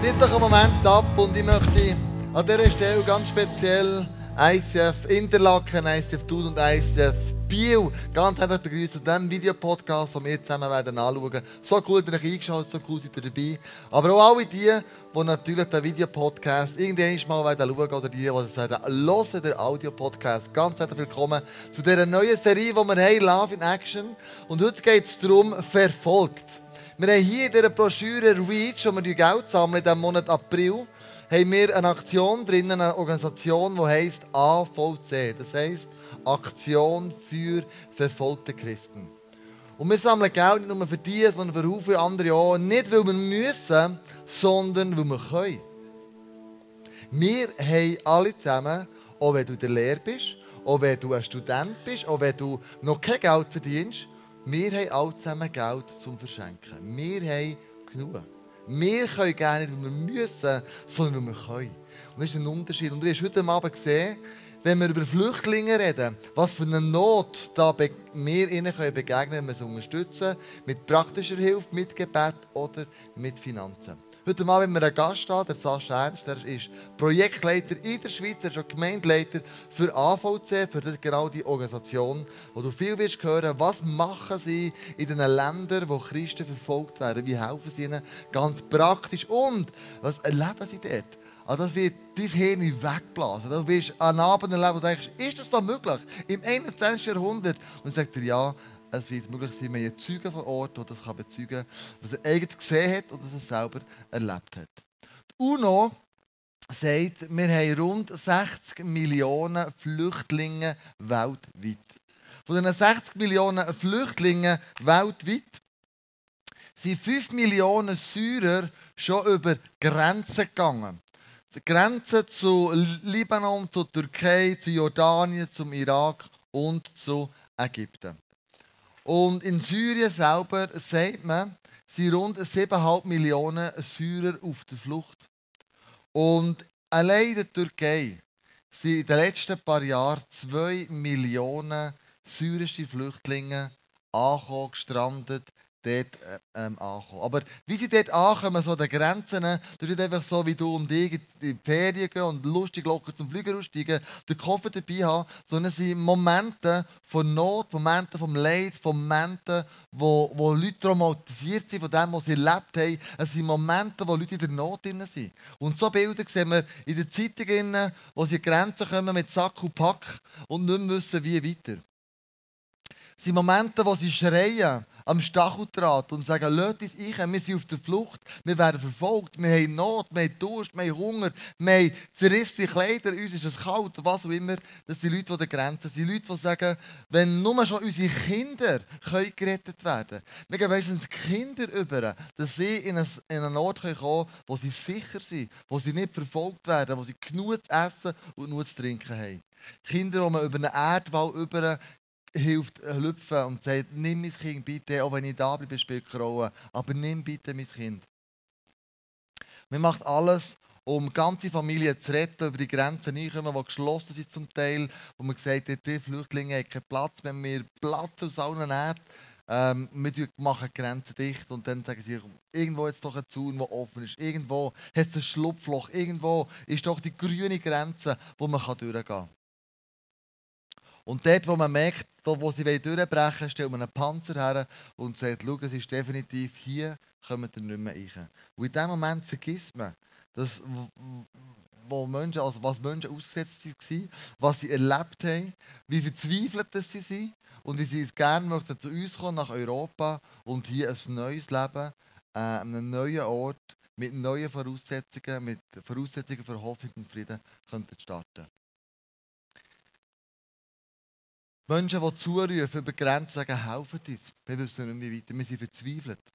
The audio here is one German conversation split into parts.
Sitzt doch einen Moment ab und ich möchte an dieser Stelle ganz speziell ICF Interlaken, ICF Thun und ICF Biel ganz herzlich begrüßen zu diesem Videopodcast, den wir zusammen werden anschauen So cool, dass ihr eingeschaut so cool seid ihr dabei. Aber auch alle die, die natürlich den Videopodcast irgendwann mal werden schauen oder die, die sagen, hören den Audio-Podcast. Ganz herzlich willkommen zu dieser neuen Serie, die wir haben, Love in Action. Und heute geht es darum, verfolgt. Wir haben hier in dieser Broschüre Reach, wo wir Geld sammeln in diesem Monat April, haben wir eine Aktion drin, eine Organisation, die heisst AVC. Das heisst Aktion für verfolgte Christen. Und wir sammeln Geld nicht nur für die, sondern für viele andere auch. Nicht, weil wir müssen, sondern weil wir können. Wir haben alle zusammen, auch wenn du der Lehre bist, auch wenn du ein Student bist, auch wenn du noch kein Geld verdienst, wir haben alle zusammen Geld zum Verschenken. Wir haben genug. Wir können gerne nicht, weil wir müssen, sondern wir können. Und das ist ein Unterschied. Und du hast heute Abend gesehen, wenn wir über Flüchtlinge reden, was für eine Not da wir ihnen begegnen können, wenn wir sie unterstützen, mit praktischer Hilfe, mit Gebet oder mit Finanzen. Heute Mal haben wir einen Gast da, der Sascha Ernst, der ist Projektleiter in der Schweiz, er ist auch Gemeindeleiter für AVC, für genau die Organisation, wo du viel wirst hören, was machen sie in den Ländern, wo Christen verfolgt werden, wie helfen sie ihnen ganz praktisch und was erleben sie dort? Also das wird dein Hirn wegblasen. Du wirst an Abend erleben und denkst, ist das da möglich? Im 21. Jahrhundert? Und sagt er, ja, es wird möglich sein, wir Zeugen vor Ort, der das bezeugen kann, was er eigentlich gesehen hat und was er selber erlebt hat. Die UNO sagt, wir haben rund 60 Millionen Flüchtlinge weltweit. Von diesen 60 Millionen Flüchtlingen weltweit sind 5 Millionen Syrer schon über Grenzen gegangen. Die Grenzen zu Libanon, zu Türkei, zu Jordanien, zum Irak und zu Ägypten. Und in Syrien selber sagt man, sind rund 7,5 Millionen Syrer auf der Flucht. Und allein in der Türkei sind in den letzten paar Jahren 2 Millionen syrische Flüchtlinge angekommen, gestrandet dort äh, ähm, ankommen. Aber wie sie dort ankommen, so an den Grenzen, das ist nicht einfach so, wie du und ich in die Ferien gehen und lustig locker zum Flüger aussteigen, den Koffer dabei haben, sondern es sind Momente von Not, Momente vom Leid, Momente, wo, wo Leute traumatisiert sind von dem, was sie erlebt haben. Es sind Momente, wo Leute in der Not sind. Und so Bilder sehen wir in den Zeitungen, wo sie an Grenzen kommen mit Sack und Pack und nicht mehr wissen, wie weiter. Es sind Momente, wo sie schreien am Stacheldraht und sagen, lasst uns ein, wir sind auf der Flucht, wir werden verfolgt, wir haben Not, wir haben Durst, wir haben Hunger, wir haben zerrissene Kleider, uns ist es kalt, was auch immer. Das sind Leute, die an der Grenze sind. Leute, die sagen, wenn nur schon unsere Kinder können gerettet werden können. Wir gehen meistens Kinder über, dass sie in, einen Ort kommen können, wo sie sicher sind, wo sie nicht verfolgt werden, wo sie genug zu essen und genug zu trinken haben. Kinder, die man über einen Erdwall über hilft hüpfen und sagt, nimm mein Kind bitte, auch wenn ich da bleibe, spielt Rolle, aber nimm bitte mein Kind. Man macht alles, um ganze Familien zu retten, über die Grenzen hineinkommen, die geschlossen sind zum Teil, wo man hat, die Flüchtlinge haben keinen Platz, wenn wir Platz aus allen Nähten ähm, wir machen die Grenzen dicht und dann sagen sie, irgendwo jetzt doch ein Zaun, der offen ist. Irgendwo hat es ein Schlupfloch. Irgendwo ist doch die grüne Grenze, wo man durchgehen kann. Und dort, wo man merkt, da, wo sie durchbrechen wollen, stellt man einen Panzer her und sagt, schau, es ist definitiv hier, kommen wir nicht mehr rein. Und in dem Moment vergisst man, dass, wo Menschen, also was Menschen ausgesetzt waren, was sie erlebt haben, wie verzweifelt sie sind und wie sie es gerne möchten zu uns kommen, nach Europa und hier ein neues Leben, äh, an neuen Ort, mit neuen Voraussetzungen, mit Voraussetzungen für Hoffnung und Frieden könnten starten. Menschen, die zurufen, über Grenzen sagen, helfen uns. Wir wissen nicht mehr weiter. Wir sind verzweifelt.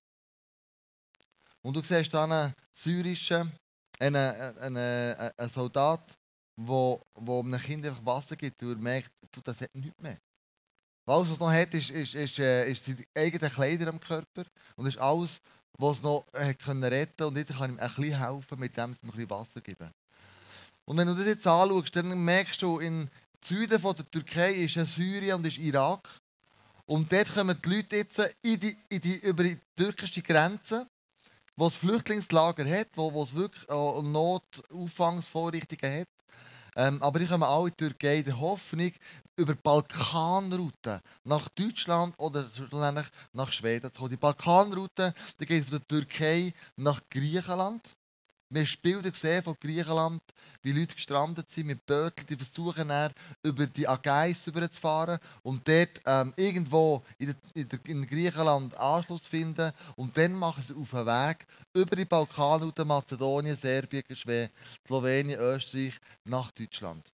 Und du siehst dann einen syrischen, einen, einen, einen Soldat, wo, einem Kind einfach Wasser gibt und er merkt, du, das hat nichts mehr. Alles, was es noch hat, ist, ist, ist, äh, ist die eigenen Kleider am Körper und ist alles, was es noch hat können retten und jetzt kann ihm ein bisschen helfen, mit dem ein bisschen Wasser geben. Und wenn du das jetzt anschaust, dann merkst du, in, Süden von der Türkei ist Syrien und ist Irak. Und dort kommen die Leute jetzt in die, in die, über die türkische Grenze. wo es Flüchtlingslager hat, wo, wo es wirklich äh, Notauffangungsvorrichtungen hat. Ähm, aber ich komme auch in die Türkei in der Hoffnung, über Balkanroute nach Deutschland oder nach Schweden zu kommen. Die Balkanroute geht von der Türkei nach Griechenland. Wir haben Bilder gesehen von Griechenland, wie Leute gestrandet sind mit Böteln, die versuchen dann, über die Ägäis überzufahren und dort ähm, irgendwo in, der, in, Griechenland Anschluss finden. Und dann machen sie auf den Weg über die Balkanroute Mazedonien, Serbien, Schweden, Slowenien, Österreich nach Deutschland.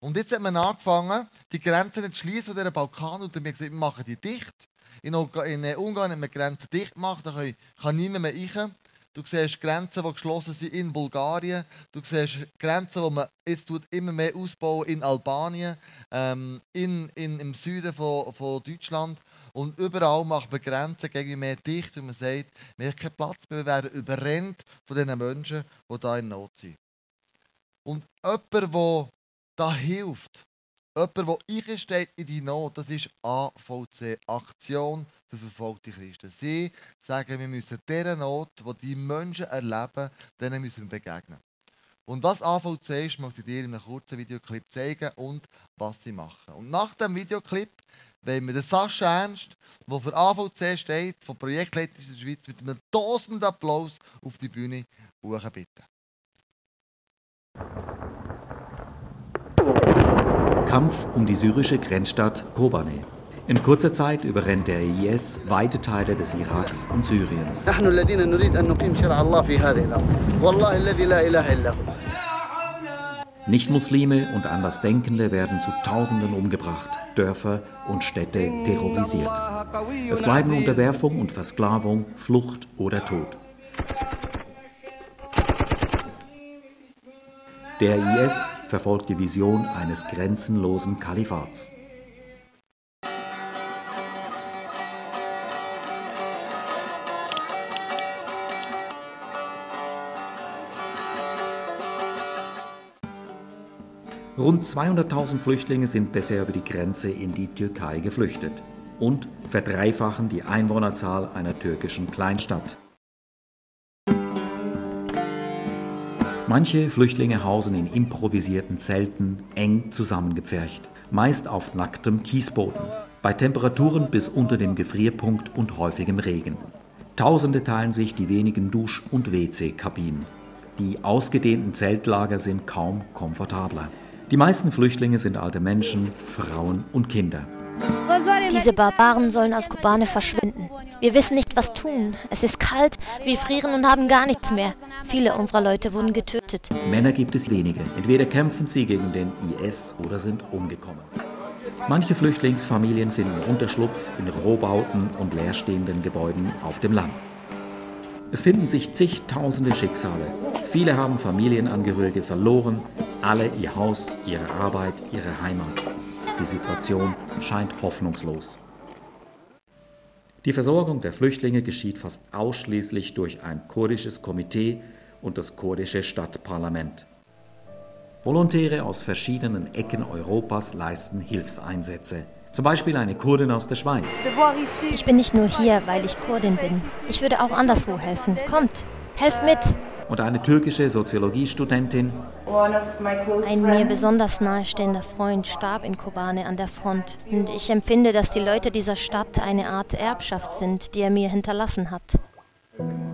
Und jetzt hat man angefangen, die Grenzen zu schließen von dieser Balkanroute. Wir haben gesagt, wir machen die dicht. In, Ungarn haben wir Grenzen dicht gemacht, da kann niemand mehr rein. Du siehst Grenzen, die geschlossen sind in Bulgarien. Du siehst Grenzen, die man jetzt immer mehr ausbauen in Albanien, ähm, in, in, im Süden von, von Deutschland. Und überall macht man Grenzen gegen mehr dicht und man sagt, wir haben keinen Platz mehr, wir werden überrennt von diesen Menschen, die da in Not sind. Und jemand, der da hilft, jemand, der einsteht in die Not, das ist AVC, Aktion für verfolgte Christen. Sie sagen, wir müssen dieser Not, die die Menschen erleben, denen müssen wir begegnen. Und was AVC ist, möchte ich dir in einem kurzen Videoclip zeigen und was sie machen. Und nach dem Videoclip wollen wir den Sascha Ernst, der für AVC steht, vom Projektleiter der Schweiz, mit einem tausend Applaus auf die Bühne bitten. Kampf um die syrische Grenzstadt Kobane. In kurzer Zeit überrennt der IS weite Teile des Iraks und Syriens. Nichtmuslime und Andersdenkende werden zu Tausenden umgebracht, Dörfer und Städte terrorisiert. Es bleiben Unterwerfung und Versklavung, Flucht oder Tod. Der IS verfolgt die Vision eines grenzenlosen Kalifats. Rund 200.000 Flüchtlinge sind bisher über die Grenze in die Türkei geflüchtet und verdreifachen die Einwohnerzahl einer türkischen Kleinstadt. Manche Flüchtlinge hausen in improvisierten Zelten, eng zusammengepfercht, meist auf nacktem Kiesboden, bei Temperaturen bis unter dem Gefrierpunkt und häufigem Regen. Tausende teilen sich die wenigen Dusch- und WC-Kabinen. Die ausgedehnten Zeltlager sind kaum komfortabler. Die meisten Flüchtlinge sind alte Menschen, Frauen und Kinder. Diese Barbaren sollen aus Kobane verschwinden. Wir wissen nicht, was tun. Es ist kalt, wir frieren und haben gar nichts mehr. Viele unserer Leute wurden getötet. Männer gibt es wenige. Entweder kämpfen sie gegen den IS oder sind umgekommen. Manche Flüchtlingsfamilien finden Unterschlupf in Rohbauten und leerstehenden Gebäuden auf dem Land. Es finden sich zigtausende Schicksale. Viele haben Familienangehörige verloren, alle ihr Haus, ihre Arbeit, ihre Heimat. Die Situation scheint hoffnungslos. Die Versorgung der Flüchtlinge geschieht fast ausschließlich durch ein kurdisches Komitee und das kurdische Stadtparlament. Volontäre aus verschiedenen Ecken Europas leisten Hilfseinsätze. Zum Beispiel eine Kurdin aus der Schweiz. Ich bin nicht nur hier, weil ich Kurdin bin. Ich würde auch anderswo helfen. Kommt, helft mit! Und eine türkische Soziologiestudentin. Ein mir besonders nahestehender Freund starb in Kobane an der Front und ich empfinde, dass die Leute dieser Stadt eine Art Erbschaft sind, die er mir hinterlassen hat.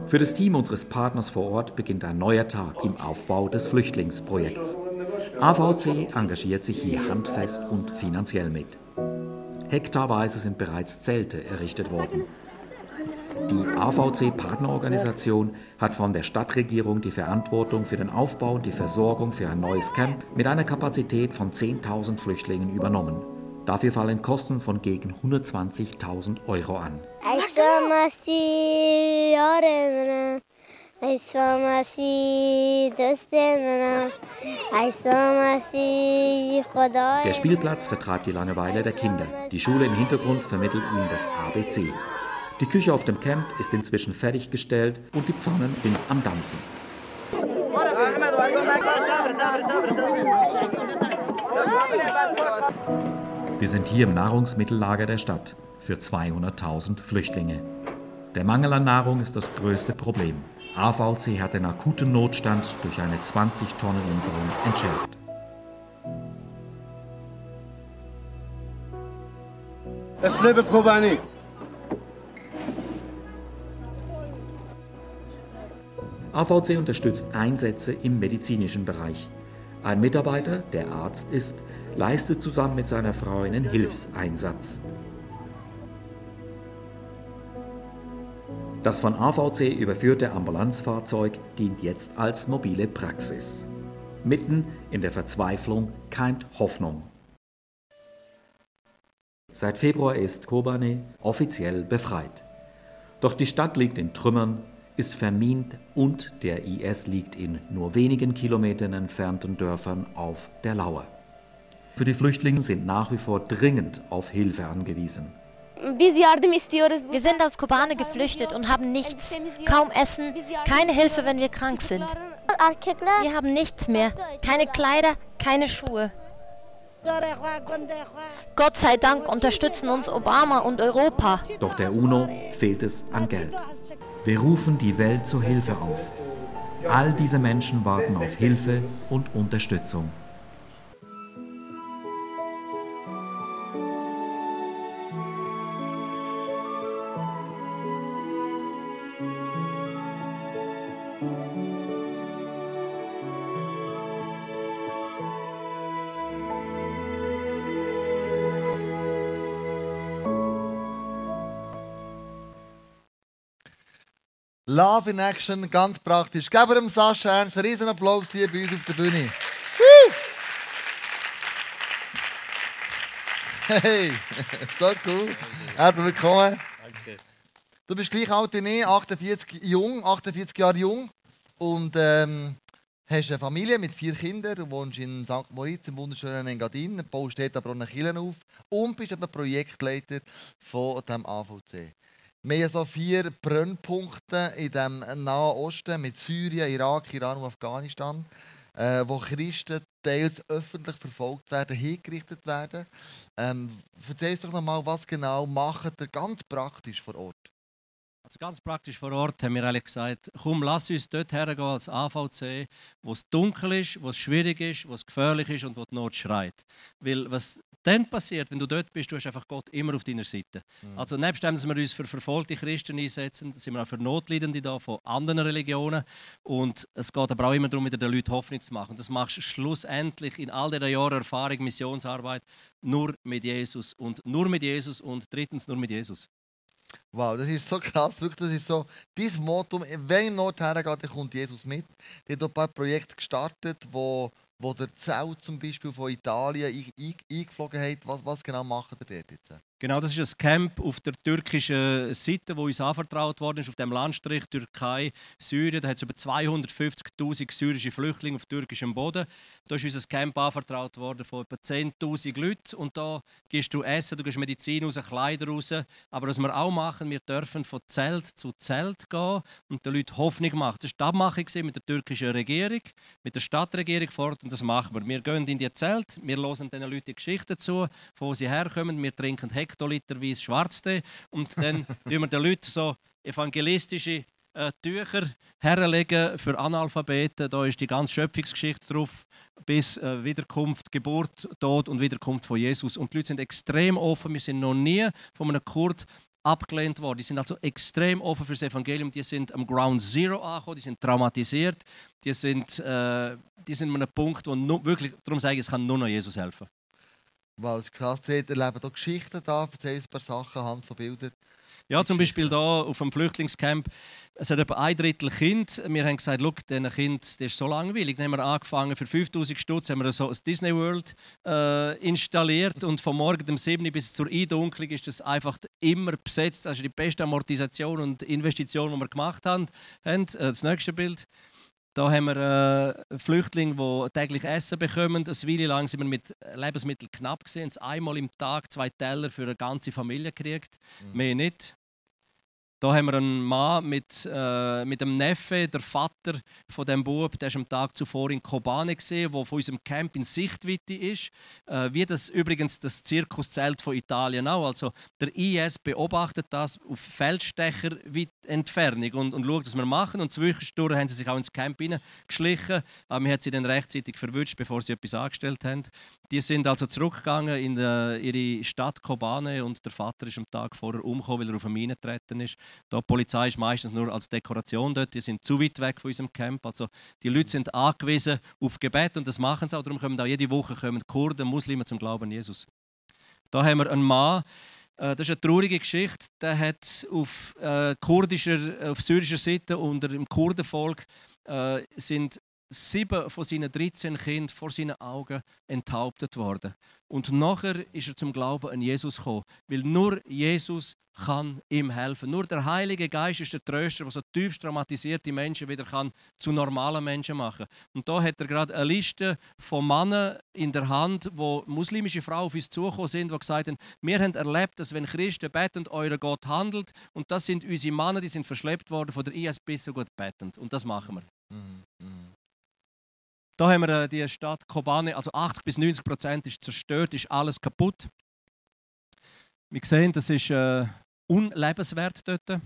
Für das Team unseres Partners vor Ort beginnt ein neuer Tag im Aufbau des Flüchtlingsprojekts. AVC engagiert sich hier handfest und finanziell mit. Hektarweise sind bereits Zelte errichtet worden. Die AVC-Partnerorganisation hat von der Stadtregierung die Verantwortung für den Aufbau und die Versorgung für ein neues Camp mit einer Kapazität von 10.000 Flüchtlingen übernommen. Dafür fallen Kosten von gegen 120.000 Euro an. Der Spielplatz vertreibt die Langeweile der Kinder. Die Schule im Hintergrund vermittelt ihnen das ABC. Die Küche auf dem Camp ist inzwischen fertiggestellt und die Pfannen sind am Dampfen. Wir sind hier im Nahrungsmittellager der Stadt für 200.000 Flüchtlinge. Der Mangel an Nahrung ist das größte Problem. AVC hat den akuten Notstand durch eine 20-Tonnen-Lieferung entschärft. Es lebe Kobani. AVC unterstützt Einsätze im medizinischen Bereich. Ein Mitarbeiter, der Arzt ist, leistet zusammen mit seiner Frau einen Hilfseinsatz. Das von AVC überführte Ambulanzfahrzeug dient jetzt als mobile Praxis. Mitten in der Verzweiflung keimt Hoffnung. Seit Februar ist Kobane offiziell befreit. Doch die Stadt liegt in Trümmern, ist vermint und der IS liegt in nur wenigen Kilometern entfernten Dörfern auf der Lauer. Für die Flüchtlinge sind nach wie vor dringend auf Hilfe angewiesen. Wir sind aus Kobane geflüchtet und haben nichts, kaum Essen, keine Hilfe, wenn wir krank sind. Wir haben nichts mehr, keine Kleider, keine Schuhe. Gott sei Dank unterstützen uns Obama und Europa. Doch der UNO fehlt es an Geld. Wir rufen die Welt zur Hilfe auf. All diese Menschen warten auf Hilfe und Unterstützung. Love in Action, ganz praktisch. Geben wir dem Sascha Ernst einen riesen Applaus hier bei uns auf der Bühne. Hey, so cool. Herzlich willkommen. Danke. Du bist gleich alt wie ich, 48 jung, 48 Jahre jung und ähm, hast eine Familie mit vier Kindern. Du wohnst in St. Moritz im wunderschönen Engadin, baust dort aber auch eine Kirche auf und bist eben Projektleiter von dem AVC. Wir haben so vier Brennpunkte in dem Nahen Osten mit Syrien, Irak, Iran und Afghanistan, äh, wo Christen teils öffentlich verfolgt werden, hingerichtet werden. Ähm, erzähl uns doch nochmal, was genau macht ihr ganz praktisch vor Ort? Also ganz praktisch vor Ort haben wir eigentlich gesagt, komm, lass uns dort hergehen als AVC, wo es dunkel ist, wo es schwierig ist, wo es gefährlich ist und wo die Not schreit. Weil was dann passiert, wenn du dort bist, du hast einfach Gott immer auf deiner Seite. Mhm. Also nebst dem, dass wir uns für verfolgte Christen einsetzen, sind wir auch für Notleidende da von anderen Religionen und es geht aber auch immer darum, wieder den Leuten Hoffnung zu machen. Und das machst du schlussendlich in all diesen Jahren Erfahrung, Missionsarbeit nur mit Jesus und nur mit Jesus und drittens nur mit Jesus. Wow, das ist so krass, wirklich, das ist so, dieses Motto, wenn im Not hergeht, kommt Jesus mit. Die hat ein paar Projekte gestartet, wo, wo der Zelt zum Beispiel von Italien eingeflogen hat. Was, was genau macht ihr dort jetzt? Genau, das ist ein Camp auf der türkischen Seite, wo uns anvertraut worden ist, auf dem Landstrich Türkei, Syrien. Da hat es über 250.000 syrische Flüchtlinge auf türkischem Boden. Da ist uns ein Camp anvertraut worden von etwa 10.000 Leuten. Und da gehst du Essen, du gehst Medizin raus, Kleider raus. Aber was wir auch machen, wir dürfen von Zelt zu Zelt gehen und den Leuten Hoffnung machen. Das war die Abmachung mit der türkischen Regierung, mit der Stadtregierung fort. Und das machen wir. Wir gehen in die Zelt, wir hören diesen Leuten die Geschichten zu, von wo sie herkommen. Wir trinken Heck Hektoliter Schwarztee und dann tun wir den Leuten so evangelistische äh, Tücher herlegen für Analphabeten. Da ist die ganze Schöpfungsgeschichte drauf, bis äh, Wiederkunft, Geburt, Tod und Wiederkunft von Jesus. Und die Leute sind extrem offen. Wir sind noch nie von einem Kurd abgelehnt worden. Die sind also extrem offen für das Evangelium. Die sind am Ground Zero angekommen, die sind traumatisiert. Die sind, äh, die sind an einem Punkt, wo nur, wirklich, darum sage ich, es kann nur noch Jesus helfen. Ist krass. Sie erleben hier Geschichten da, erzählen ein paar Sachen anhand von Bildern. Ja, zum Beispiel hier auf dem Flüchtlingscamp. Es hat etwa ein Drittel Kind. Wir haben gesagt, schau, diesen Kind das ist so langweilig. Dann haben wir angefangen, für 5000 Stutz haben wir so ein Disney World äh, installiert und von morgen um 7 bis zur Eindunklung ist das einfach immer besetzt. Das ist die beste Amortisation und Investition, die wir gemacht haben. Äh, das nächste Bild. Da haben wir äh, Flüchtlinge, die täglich Essen bekommen. Eine Weile lang sind wir mit Lebensmitteln knapp gesehen. Einmal im Tag zwei Teller für eine ganze Familie gekriegt. Mhm. Mehr nicht. Da haben wir einen Mann mit, äh, mit einem Neffe, der Vater von dem Bub, der ist am Tag zuvor in Kobane gesehen, wo von unserem Camp in Sichtweite ist. Äh, wie das übrigens das Zirkuszelt von Italien auch. Also der IS beobachtet das auf Feldstecher Entfernung und, und schaut, was wir machen. Und zwischendurch haben sie sich auch ins Camp geschlichen, aber man hat sie dann rechtzeitig verwünscht, bevor sie etwas angestellt haben. Die sind also zurückgegangen in die, ihre Stadt Kobane und der Vater ist am Tag vorher umgekommen, weil er auf eine Mine getreten ist. Die Polizei ist meistens nur als Dekoration dort, die sind zu weit weg von unserem Camp. Also die Leute sind angewiesen auf Gebet und das machen sie auch. Darum kommen auch jede Woche kommen Kurden, Muslime zum Glauben an Jesus. Da haben wir einen Mann, äh, das ist eine traurige Geschichte. Der hat auf äh, kurdischer, auf syrischer Seite unter dem Kurdenvolk äh, sind sieben von seinen 13 Kindern vor seinen Augen enthauptet worden. Und nachher ist er zum Glauben an Jesus gekommen, weil nur Jesus kann ihm helfen. Nur der Heilige Geist ist der Tröster, der so tiefst traumatisierte Menschen wieder kann zu normalen Menschen machen. Und da hat er gerade eine Liste von Männern in der Hand, wo muslimische Frauen auf uns zugekommen sind, die gesagt haben, wir haben erlebt, dass wenn Christen betend, euer Gott handelt. Und das sind unsere Männer, die sind verschleppt worden von der IS bis so gut betend. Und das machen wir. Mhm. Da haben wir äh, die Stadt Kobane, also 80 bis 90 Prozent ist zerstört, ist alles kaputt. Wir sehen, das ist äh, unlebenswert dort.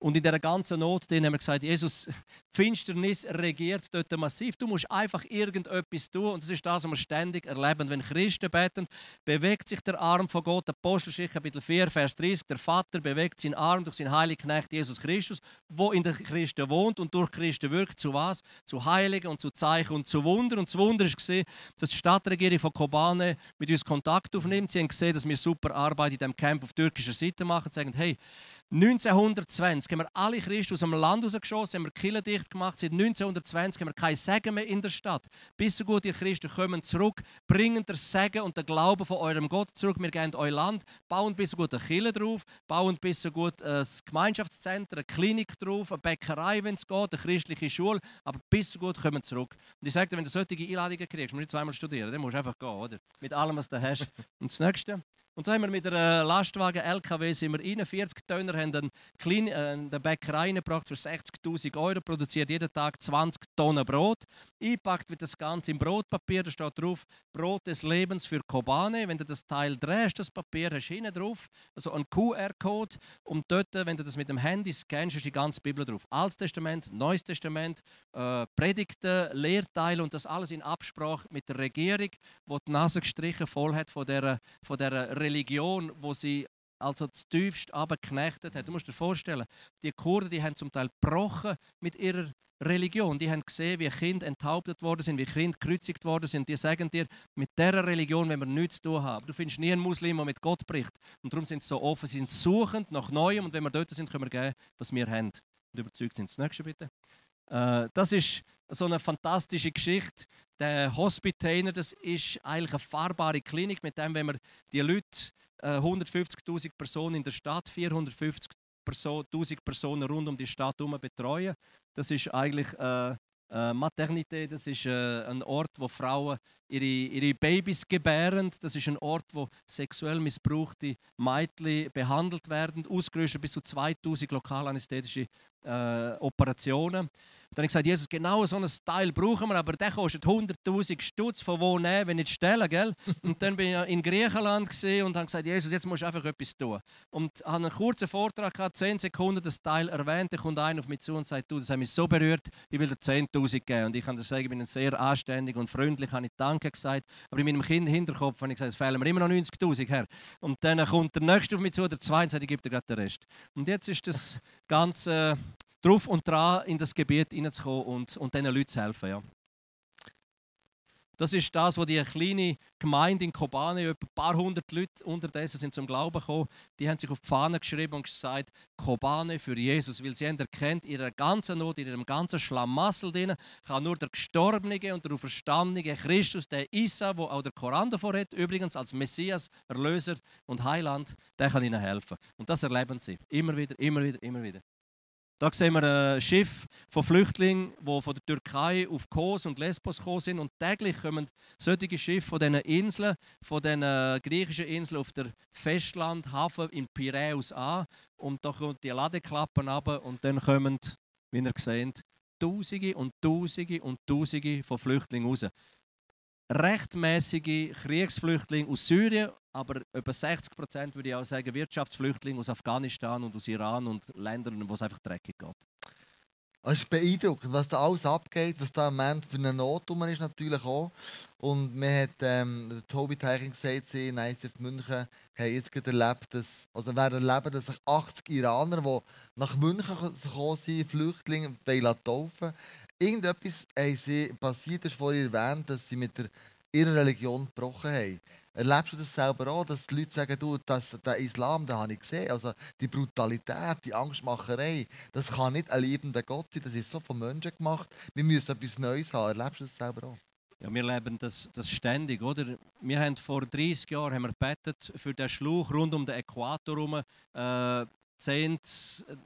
Und in dieser ganzen Not haben wir gesagt, Jesus, Finsternis regiert dort massiv. Du musst einfach irgendetwas tun. Und das ist das, was wir ständig erleben. Wenn Christen beten, bewegt sich der Arm von Gott. Apostelgeschichte Kapitel 4, Vers 30. Der Vater bewegt seinen Arm durch seinen heiligen Knecht Jesus Christus, wo in den Christen wohnt und durch Christen wirkt. Zu was? Zu Heiligen und zu Zeichen und zu Wunder. Und das Wunder ist gesehen, dass die Stadtregierung von Kobane mit uns Kontakt aufnimmt. Sie haben gesehen, dass wir super Arbeit in diesem Camp auf türkischer Seite machen. Sie sagen, hey, 1920 haben wir alle Christen aus dem Land rausgeschossen, haben wir Kirche dicht gemacht. Seit 1920 haben wir kein Segen mehr in der Stadt. Bis so gut ihr Christen kommen zurück, bringen der Segen und den Glauben von eurem Gott zurück. Wir gehen euer Land, bauen bis so gut eine Kirche drauf, bauen bis so gut ein Gemeinschaftszentrum, eine Klinik drauf, eine Bäckerei, wenn es geht, eine christliche Schule. Aber bis so gut kommen zurück. Und ich sage dir, wenn du solche Einladungen kriegst, musst du nicht zweimal studieren, dann musst du einfach gehen, oder? Mit allem, was du hast. Und das Nächste. Und so haben wir mit einem Lastwagen LKW sind wir rein, 40 Tonner, haben eine, kleine, äh, eine Bäckerei gebracht für 60'000 Euro, produziert jeden Tag 20 Tonnen Brot. Eingepackt wird das Ganze im Brotpapier, da steht drauf Brot des Lebens für Kobane. Wenn du das Teil drehst, das Papier, hast du hinten drauf also einen QR-Code und dort, wenn du das mit dem Handy scannst, ist die ganze Bibel drauf. Altes Testament, Neues Testament, äh, Predigten, Lehrteile und das alles in Absprache mit der Regierung, die die Nase gestrichen voll hat von dieser, von dieser Religion, wo sie also das tiefst abgeknechtet hat. Du musst dir vorstellen, die Kurden die haben zum Teil gebrochen mit ihrer Religion. Die haben gesehen, wie Kinder enthauptet worden sind, wie Kinder gekreuzigt worden sind. Die sagen dir, mit dieser Religion wenn wir nichts zu tun haben. Du findest nie einen Muslim, der mit Gott bricht. Und darum sind sie so offen, sie sind suchend nach Neuem. Und wenn wir dort sind, können wir geben, was wir haben. Und überzeugt sind. Das nächste bitte. Äh, das ist so eine fantastische Geschichte. Der Hospitainer, das ist eigentlich eine fahrbare Klinik, mit dem, wenn wir die Leute, äh, 150.000 Personen in der Stadt, 450.000 Personen rund um die Stadt herum betreuen. Das ist eigentlich äh, äh, Maternité, das ist äh, ein Ort, wo Frauen ihre, ihre Babys gebären. Das ist ein Ort, wo sexuell missbrauchte Mädchen behandelt werden, ausgerüstet bis zu 2000 lokalanästhetische äh, Operationen. Dann habe ich gesagt, Jesus, genau so einen Teil brauchen wir, aber der kostet 100.000 Stutz, von wo nehmen, wenn nicht stellen, gell? Und dann bin ich in Griechenland und habe gesagt, Jesus, jetzt musst du einfach etwas tun. Und habe einen kurzen Vortrag gehabt, 10 Sekunden das Teil erwähnt, dann kommt einer auf mich zu und sagt, du, das hat mich so berührt, ich will dir 10.000 geben. Und ich kann dir sagen, ich bin sehr anständig und freundlich, habe ich Danke gesagt, aber in meinem Hinterkopf habe ich gesagt, es fehlen mir immer noch 90.000 her. Und dann kommt der Nächste auf mich zu, der Zweite, und sagt, ich gebe dir gerade den Rest. Und jetzt ist das Ganze drauf und dran, in das Gebiet hineinzukommen und, und diesen Leuten zu helfen. Ja. Das ist das, was die kleine Gemeinde in Kobane, etwa ein paar hundert Leute unterdessen sind zum Glauben gekommen, die haben sich auf die Fahne geschrieben und gesagt, Kobane für Jesus, weil sie haben erkennt, in ihrer ganzen Not, in ihrem ganzen Schlamassel drin, kann nur der gestorbene und der auferstandene Christus, der Isa, wo auch der Koran davor hat, übrigens als Messias, Erlöser und Heiland, der kann ihnen helfen. Und das erleben sie immer wieder, immer wieder, immer wieder. Da sehen wir ein Schiff von Flüchtlingen, die von der Türkei auf Kos und Lesbos gekommen sind. Und täglich kommen solche Schiffe von diesen Inseln, von diesen griechischen Inseln auf der Festlandhafen in Piräus an. Und da kommen die Ladeklappen ab und dann kommen, wie ihr seht, Tausende und Tausende und Tausende von Flüchtlingen raus. Rechtmäßige Kriegsflüchtlinge aus Syrien, aber etwa 60 Prozent würde ich auch sagen Wirtschaftsflüchtlinge aus Afghanistan und aus Iran und Ländern, wo es einfach dreckig geht. Es ist beeindruckend, was da alles abgeht, was da im Moment für eine Not ist natürlich auch. Und mir hat ähm, Tobi Teiching gesagt, sie in ICF München haben jetzt gerade erlebt, dass, oder werden erleben, dass sich 80 Iraner, die nach München gekommen sind, Flüchtlinge, taufen Irgendetwas haben sie, passiert ist vorhin erwähnt, dass sie mit der, ihrer Religion gebrochen haben. Erlebst du das selber auch, dass die Leute sagen, du, das, der Islam, den habe ich gesehen, also die Brutalität, die Angstmacherei, das kann nicht ein liebender Gott sein, das ist so von Menschen gemacht, wir müssen etwas Neues haben. Erlebst du das selber auch? Ja, wir leben das, das ständig, oder? Wir haben vor 30 Jahren haben wir gebetet für den Schluch rund um den Äquator herum, äh, 10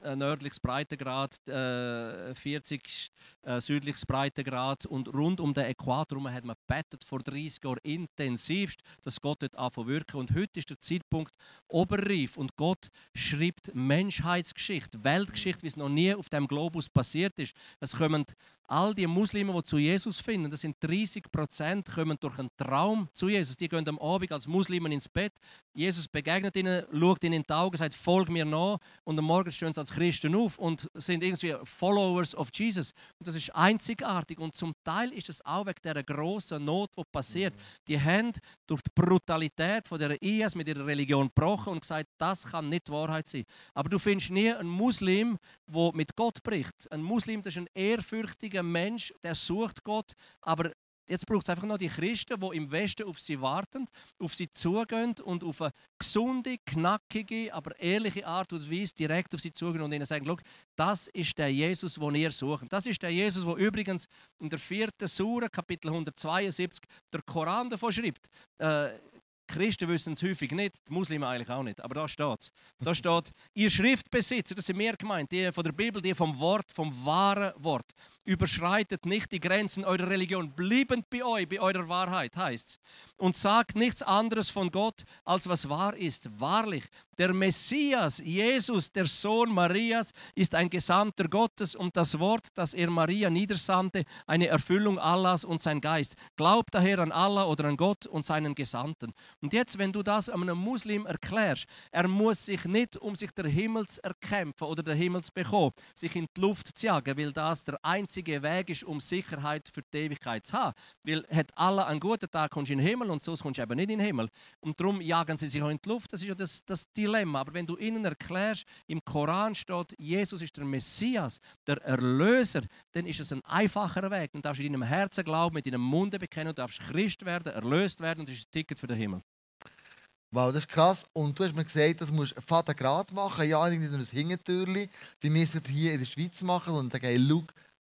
äh, nördliches Breitengrad, äh, 40 äh, südliches Breitengrad und rund um den Äquator herum hat man gebetet vor 30 Jahren intensivst, dass Gott dort anfangen wirken. Und heute ist der Zeitpunkt oberreif und Gott schreibt Menschheitsgeschichte, Weltgeschichte, wie es noch nie auf dem Globus passiert ist. Es kommen all die Muslime, die zu Jesus finden, das sind 30 Prozent, kommen durch einen Traum zu Jesus. Die gehen am Abend als Muslime ins Bett. Jesus begegnet ihnen, schaut ihnen in die Augen, sagt, folg mir nach. Und am Morgen stehen sie als Christen auf und sind irgendwie Followers of Jesus. Und das ist einzigartig. Und zum Teil ist es auch wegen dieser großen Not, die passiert. Die haben durch die Brutalität von der IS mit ihrer Religion gebrochen und gesagt, das kann nicht Wahrheit sein. Aber du findest nie einen Muslim, der mit Gott bricht. Ein Muslim, das ist ein ehrfürchtiger Mensch, der sucht Gott, aber Jetzt braucht es einfach noch die Christen, die im Westen auf sie warten, auf sie zugehen und auf eine gesunde, knackige, aber ehrliche Art und Weise direkt auf sie zugehen und ihnen sagen: das ist der Jesus, den ihr sucht. Das ist der Jesus, der übrigens in der vierten Sura, Kapitel 172, der Koran davon schreibt. Äh, Christen wissen es häufig nicht, die Muslime eigentlich auch nicht, aber da steht es. Da steht, ihr Schriftbesitzer, das sind mehr gemeint, die von der Bibel, die vom Wort, vom wahren Wort. Überschreitet nicht die Grenzen eurer Religion, bliebend bei euch, bei eurer Wahrheit, heißt es. Und sagt nichts anderes von Gott, als was wahr ist. Wahrlich, der Messias, Jesus, der Sohn Marias, ist ein Gesandter Gottes und das Wort, das er Maria niedersandte, eine Erfüllung Allahs und sein Geist. Glaubt daher an Allah oder an Gott und seinen Gesandten. Und jetzt, wenn du das einem Muslim erklärst, er muss sich nicht, um sich der Himmel zu erkämpfen oder der Himmel zu bekommen, sich in die Luft zu jagen, weil das der einzige einzige Weg ist, um Sicherheit für die Ewigkeit zu haben. Weil hat alle einen guten Tag, kommst du in den Himmel und sonst kommst du eben nicht in den Himmel. Und darum jagen sie sich auch in die Luft. Das ist ja das, das Dilemma. Aber wenn du ihnen erklärst, im Koran steht, Jesus ist der Messias, der Erlöser, dann ist es ein einfacher Weg. Dann darfst du in deinem Herzen glauben, mit deinem Munde bekennen, und darfst Christ werden, erlöst werden und das ist ein Ticket für den Himmel. Wow, das ist krass. Und du hast mir gesagt, das musst du Vater gerade machen. Ja, irgendwie nur ein Hingentürli, wie wir es hier in der Schweiz machen. Und sagen, hey, schau,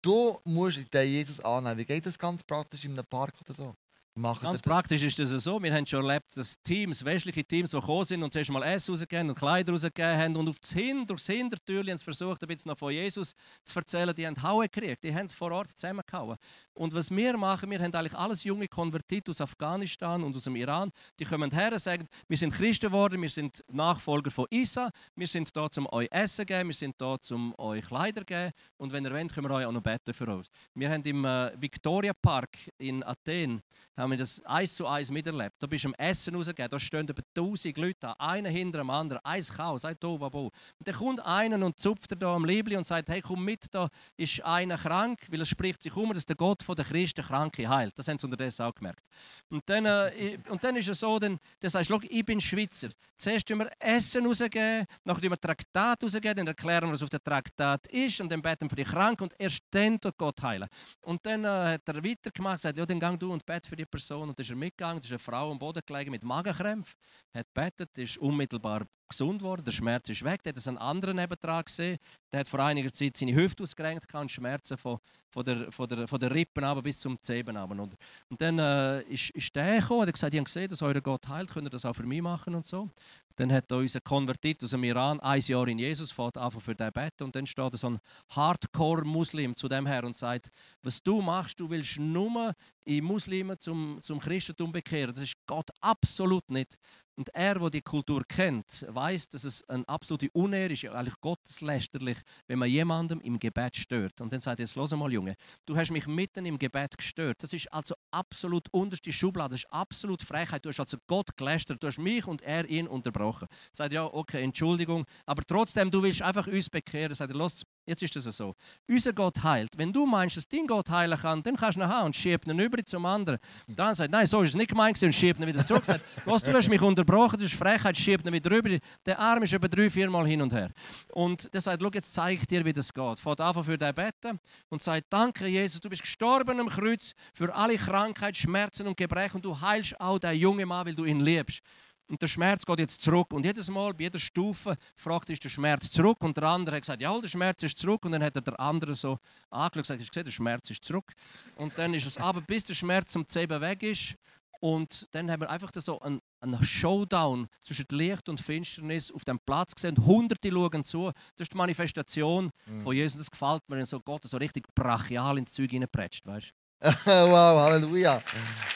Du musst den Jesus annehmen. Wie geht das ganz praktisch in einem Park oder so? Ganz praktisch ist das so. Wir haben schon erlebt, dass Teams, westliche Teams, die gekommen sind und zuerst mal Essen rausgegeben und Kleider rausgegeben haben und auf das Hin, durchs Hintertür haben versucht, ein bisschen noch von Jesus zu erzählen. Die haben Hauen gekriegt, die haben es vor Ort zusammengehauen. Und was wir machen, wir haben eigentlich alles junge Konvertiten aus Afghanistan und aus dem Iran. Die kommen her und sagen, wir sind Christen geworden, wir sind Nachfolger von Isa, wir sind da, um euch Essen zu geben, wir sind da, um euch Kleider zu geben und wenn ihr wollt, können wir euch auch noch beten für uns. Wir haben im äh, Victoria Park in Athen haben wir das eins zu eins miterlebt. Da bist du am Essen rausgegangen, da stehen über tausend Leute da, einer hinter dem anderen, eins Chaos, ein Tovabo. Und dann kommt einer und zupft er da am Liebling und sagt, hey, komm mit, da ist einer krank, weil es spricht sich um, dass der Gott von der Christen Kranke heilt. Das haben sie unterdessen auch gemerkt. Und dann, äh, und dann ist es so, dann, dann sagst du, ich bin Schweizer. Zuerst tun wir Essen rausgeben, nachher tun wir Traktat rausgeben, dann erklären wir, was auf dem Traktat ist und dann beten wir für die Kranken und erst dann tut Gott heilen. Und dann äh, hat er weitergemacht gesagt, ja, dann gang du und bet für die Person. Und dann ist er mitgegangen, da ist eine Frau am Boden gelegen mit Magenkrämpfen, hat betet, ist unmittelbar gesund worden, der Schmerz ist weg. Der hat einen anderen nebendran gesehen, der hat vor einiger Zeit seine Hüfte ausgerenkt und Schmerzen von, von, der, von, der, von der Rippen aber bis zum Zeben. Und, und dann äh, ist, ist der gekommen und hat gesagt, ich habe gesehen, dass euer Gott heilt, könnt ihr das auch für mich machen und so. Dann hat unser Konvertit aus dem Iran ein Jahr in Jesus fährt einfach für den beten und dann steht so ein Hardcore-Muslim zu dem her und sagt, was du machst, du willst nur in Muslime zum, zum Christentum bekehren. Das ist Gott absolut nicht. Und er, der die Kultur kennt, weiß, dass es eine absolute Unehre ist, eigentlich gotteslästerlich, wenn man jemandem im Gebet stört. Und dann sagt er, jetzt los mal, Junge, du hast mich mitten im Gebet gestört. Das ist also absolut unterste Schublade, das ist absolut Frechheit. Du hast also Gott gelästert, du hast mich und er ihn unterbrochen. Sagt ja, okay, Entschuldigung, aber trotzdem, du willst einfach uns bekehren. Sagt er, los, Jetzt ist es so. Unser Gott heilt. Wenn du meinst, dass dein Gott heilen kann, dann kannst du haben und schiebst ihn über zum anderen. Und dann sagt nein, so ist es nicht gemeint und schiebt ihn wieder zurück. Sagt, was, du hast mich unterbrochen, das ist Frechheit, schiebt ihn wieder rüber. Der Arm ist über drei, vier Mal hin und her. Und der sagt, jetzt zeige ich dir, wie das geht. Fährt einfach für dein Betten und sagt, danke Jesus, du bist gestorben am Kreuz für alle Krankheit, Schmerzen und Gebrechen und du heilst auch deinen jungen Mann, weil du ihn liebst. Und der Schmerz geht jetzt zurück. Und jedes Mal, bei jeder Stufe, fragt ist der Schmerz zurück. Und der andere hat gesagt, ja, der Schmerz ist zurück. Und dann hat der andere so angeschaut und gesagt, der Schmerz ist zurück. Und dann ist es aber, bis der Schmerz zum Zeben weg ist. Und dann haben wir einfach so einen, einen Showdown zwischen Licht und Finsternis auf dem Platz gesehen. Hunderte schauen zu. Das ist die Manifestation mhm. von Jesus. Das gefällt mir, wenn so Gott so richtig brachial ins Zeug hineinpretscht. Weißt? wow, Halleluja.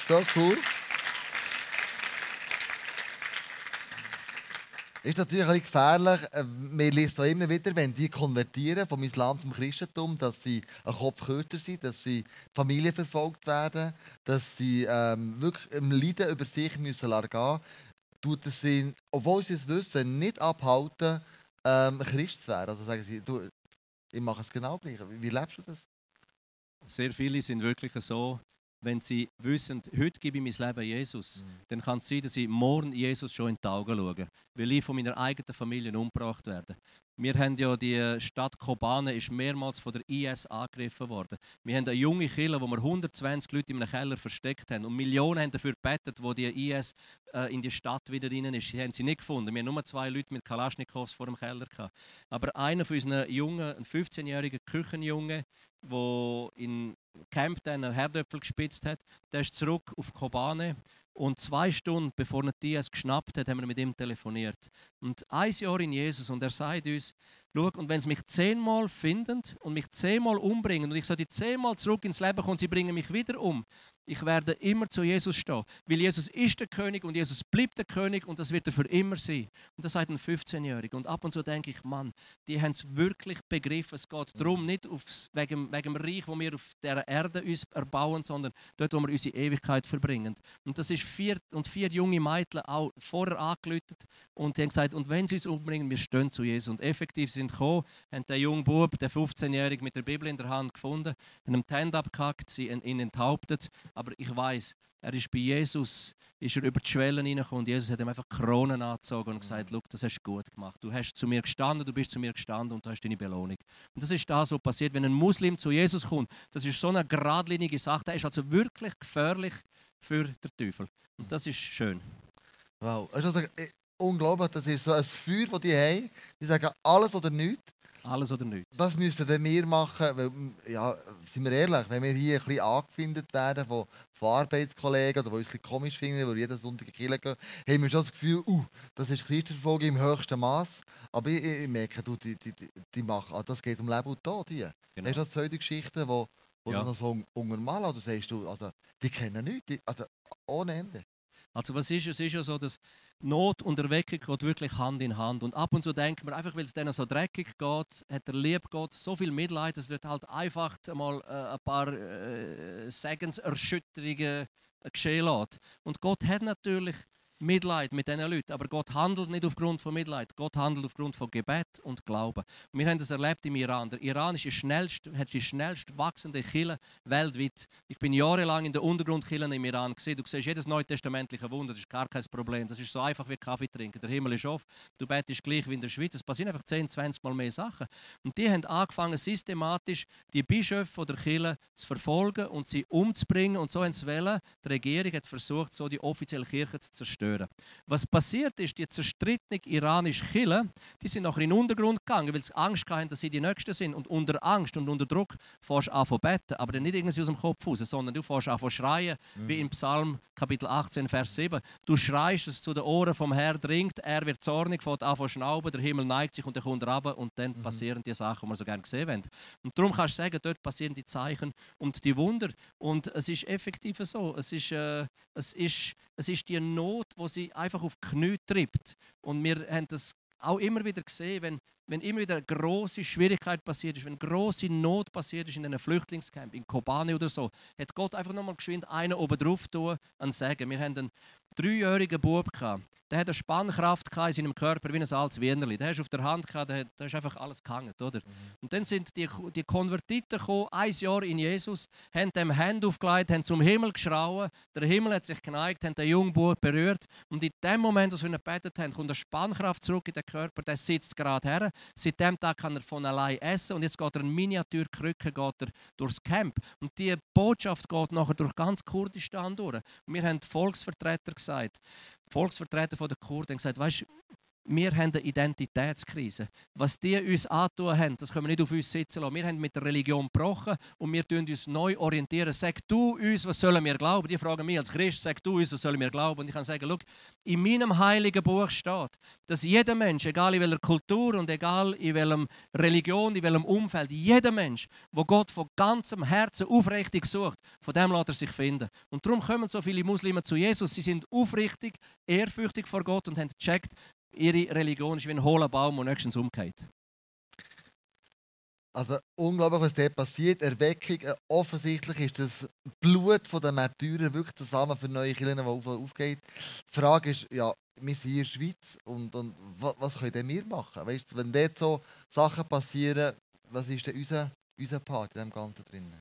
So cool. Ist natürlich ein gefährlich. Äh, man liest auch immer wieder, wenn die konvertieren vom Islam zum Christentum, dass sie ein Kopf kürzer sind, dass sie Familien verfolgt werden, dass sie ähm, wirklich im Leiden über sich müssen gehen tut es sie, obwohl sie es wissen, nicht abhalten, ähm, Christ zu werden. Also sagen sie, du, ich mache es genau gleich. Wie lebst du das? Sehr viele sind wirklich so, wenn sie wissen, heute gebe ich mein Leben Jesus, mhm. dann kann es sein, dass sie morgen Jesus schon in die Augen schauen, weil ich von meiner eigenen Familie umgebracht werde. Wir haben ja die Stadt Kobane ist mehrmals von der IS angegriffen worden. Wir haben eine junge Kille, wo wir 120 Leute in einem Keller versteckt haben und Millionen haben dafür gebetet, wo die IS äh, in die Stadt wieder rein ist. Sie haben sie nicht gefunden. Wir haben nur zwei Leute mit Kalaschnikows vor dem Keller gehabt. Aber einer von unseren Jungen, ein 15-jähriger Küchenjunge, der in Camp dann Herdöpfel gespitzt hat, der ist zurück auf Kobane und zwei Stunden bevor er die es geschnappt hat, haben wir mit ihm telefoniert. Und ein Jahr in Jesus und er sagt uns, schau, und wenn sie mich zehnmal finden und mich zehnmal umbringen und ich sollte zehnmal zurück ins Leben kommen, sie bringen mich wieder um, ich werde immer zu Jesus stehen. Weil Jesus ist der König und Jesus bleibt der König und das wird er für immer sein. Und das sagt ein 15-Jähriger. Und ab und zu denke ich, Mann, die haben es wirklich begriffen. Es geht darum, nicht aufs, wegen, wegen dem Reich, wo wir auf der Erde uns erbauen, sondern dort, wo wir unsere Ewigkeit verbringen. Und das ist vier und vier junge Mädchen auch vorher angelötet und die haben gesagt, und wenn sie uns umbringen, wir stehen zu Jesus. Und effektiv sind gekommen, haben den jungen Bub, der 15-Jährige mit der Bibel in der Hand gefunden, in einem Tent abgehackt, sie ihn enthauptet aber ich weiß, er ist bei Jesus, ist er über die Schwellen hineingekommen und Jesus hat ihm einfach Kronen angezogen und gesagt, Look, das hast du gut gemacht. Du hast zu mir gestanden, du bist zu mir gestanden und du hast deine Belohnung. Und das ist das, was passiert, wenn ein Muslim zu Jesus kommt. Das ist so eine geradlinige Sache. Der ist also wirklich gefährlich für den Teufel. Und das ist schön. Wow, also, unglaublich, das ist so ein Feuer, das die haben. Die sagen alles oder nichts. Alles oder nichts. Das müssten wir machen, weil, ja, sind wir ehrlich, wenn wir hier ein bisschen angefindet werden von, von Arbeitskollegen oder die uns ein bisschen komisch finden, weil wir jeden Sonntag in die Kirche gehen, haben wir schon das Gefühl, uh, das ist Christenverfolgung im höchsten Maß. Aber ich, ich, merke, du, die, die, die machen, ah, das geht um Leben und Tod hier. Genau. Das ist eine zweite Geschichte, wo, wo ja. noch so untermalen, oder sagst du, also, die kennen nichts, die, also, ohne Ende. Also was ist es? ist ja so, dass Not und Erweckung geht wirklich Hand in Hand. Und ab und zu denken wir, einfach weil es denen so dreckig geht, hat der liebe Gott so viel Mitleid, dass er halt einfach mal äh, ein paar äh, Segenserschütterungen geschehen lässt. Und Gott hat natürlich Mitleid mit diesen Leuten. Aber Gott handelt nicht aufgrund von Mitleid. Gott handelt aufgrund von Gebet und Glauben. Wir haben das erlebt im Iran. Der Iran ist die schnellst, hat die schnellst wachsende Kirche weltweit. Ich bin jahrelang in der Untergrundkirche im Iran gesehen. Du siehst jedes neutestamentliche Wunder. Das ist gar kein Problem. Das ist so einfach wie Kaffee trinken. Der Himmel ist offen. Du betest gleich wie in der Schweiz. Es passieren einfach 10, 20 Mal mehr Sachen. Und die haben angefangen, systematisch die Bischöfe der Kirche zu verfolgen und sie umzubringen. Und so haben sie wollen. Die Regierung hat versucht, so die offizielle Kirche zu zerstören zerstören. Was passiert ist, die zerstrittene iranische Kille, die sind nachher in den Untergrund gegangen, weil sie Angst hatten, dass sie die Nächsten sind. Und unter Angst und unter Druck fährst du an zu beten, aber dann nicht irgendwie aus dem Kopf raus, sondern du fährst an zu schreien, mhm. wie im Psalm Kapitel 18, Vers 7. Du schreist, dass es zu den Ohren vom Herrn dringt, er wird zornig, fährt an zu schnauben, der Himmel neigt sich und er kommt runter und dann mhm. passieren die Sachen, die wir so gerne gesehen haben. Und darum kannst du sagen, dort passieren die Zeichen und die Wunder. Und es ist effektiv so. Es ist, äh, es ist, es ist die Not, wo sie einfach auf die Knie trippt. Und wir haben das auch immer wieder gesehen, wenn, wenn immer wieder eine große Schwierigkeit passiert ist, wenn große Not passiert ist in einem Flüchtlingscamp, in Kobane oder so, hat Gott einfach nochmal geschwind einen oben drauf tun und sagen. Wir haben einen dreijährigen Bub gehabt. Der hat eine Spannkraft in seinem Körper wie ein altes Wienerli. Der hast auf der Hand gehabt, der, der ist einfach alles gehangen, oder? Mhm. Und dann sind die, die Konvertiten gekommen, ein Jahr in Jesus, haben dem Hand aufgelegt, haben zum Himmel geschrauen. Der Himmel hat sich geneigt, haben den jungen Bub berührt. Und in dem Moment, als wir ihn gebetet haben, kommt eine Spannkraft zurück in den Körper. Der sitzt gerade her. Seit dem Tag kann er von allein essen. Und jetzt geht er in Miniaturkrücke geht er durchs Camp. Und die Botschaft geht nachher durch ganz Kurdistan durch. Und wir haben Volksvertreter gesagt, Volksvertreter von der Kurden gesagt, weißt, wir haben eine Identitätskrise. Was die uns antun haben, das können wir nicht auf uns sitzen lassen. Wir haben mit der Religion gebrochen und wir tun uns neu orientieren. Sag du uns, was sollen wir glauben? Die fragen mich als Christ, sag du uns, was sollen wir glauben? Und ich kann sagen, schau, in meinem heiligen Buch steht, dass jeder Mensch, egal in welcher Kultur und egal in welcher Religion, in welchem Umfeld, jeder Mensch, wo Gott von ganzem Herzen aufrichtig sucht, von dem lässt er sich finden. Und darum kommen so viele Muslime zu Jesus. Sie sind aufrichtig, ehrfürchtig vor Gott und haben gecheckt, ihre Religion ist wie ein hohler Baum, der nächstens umgeht. Also unglaublich, was dort passiert. Erweckung, äh, offensichtlich ist das Blut der Märtyrer wirklich zusammen für neue Kirchen, die auf, aufgeht. Die Frage ist, ja, wir sind in der Schweiz und, und was, was können wir machen? Weißt, wenn dort so Sachen passieren, was ist denn unser, unser Part in dem Ganzen drin?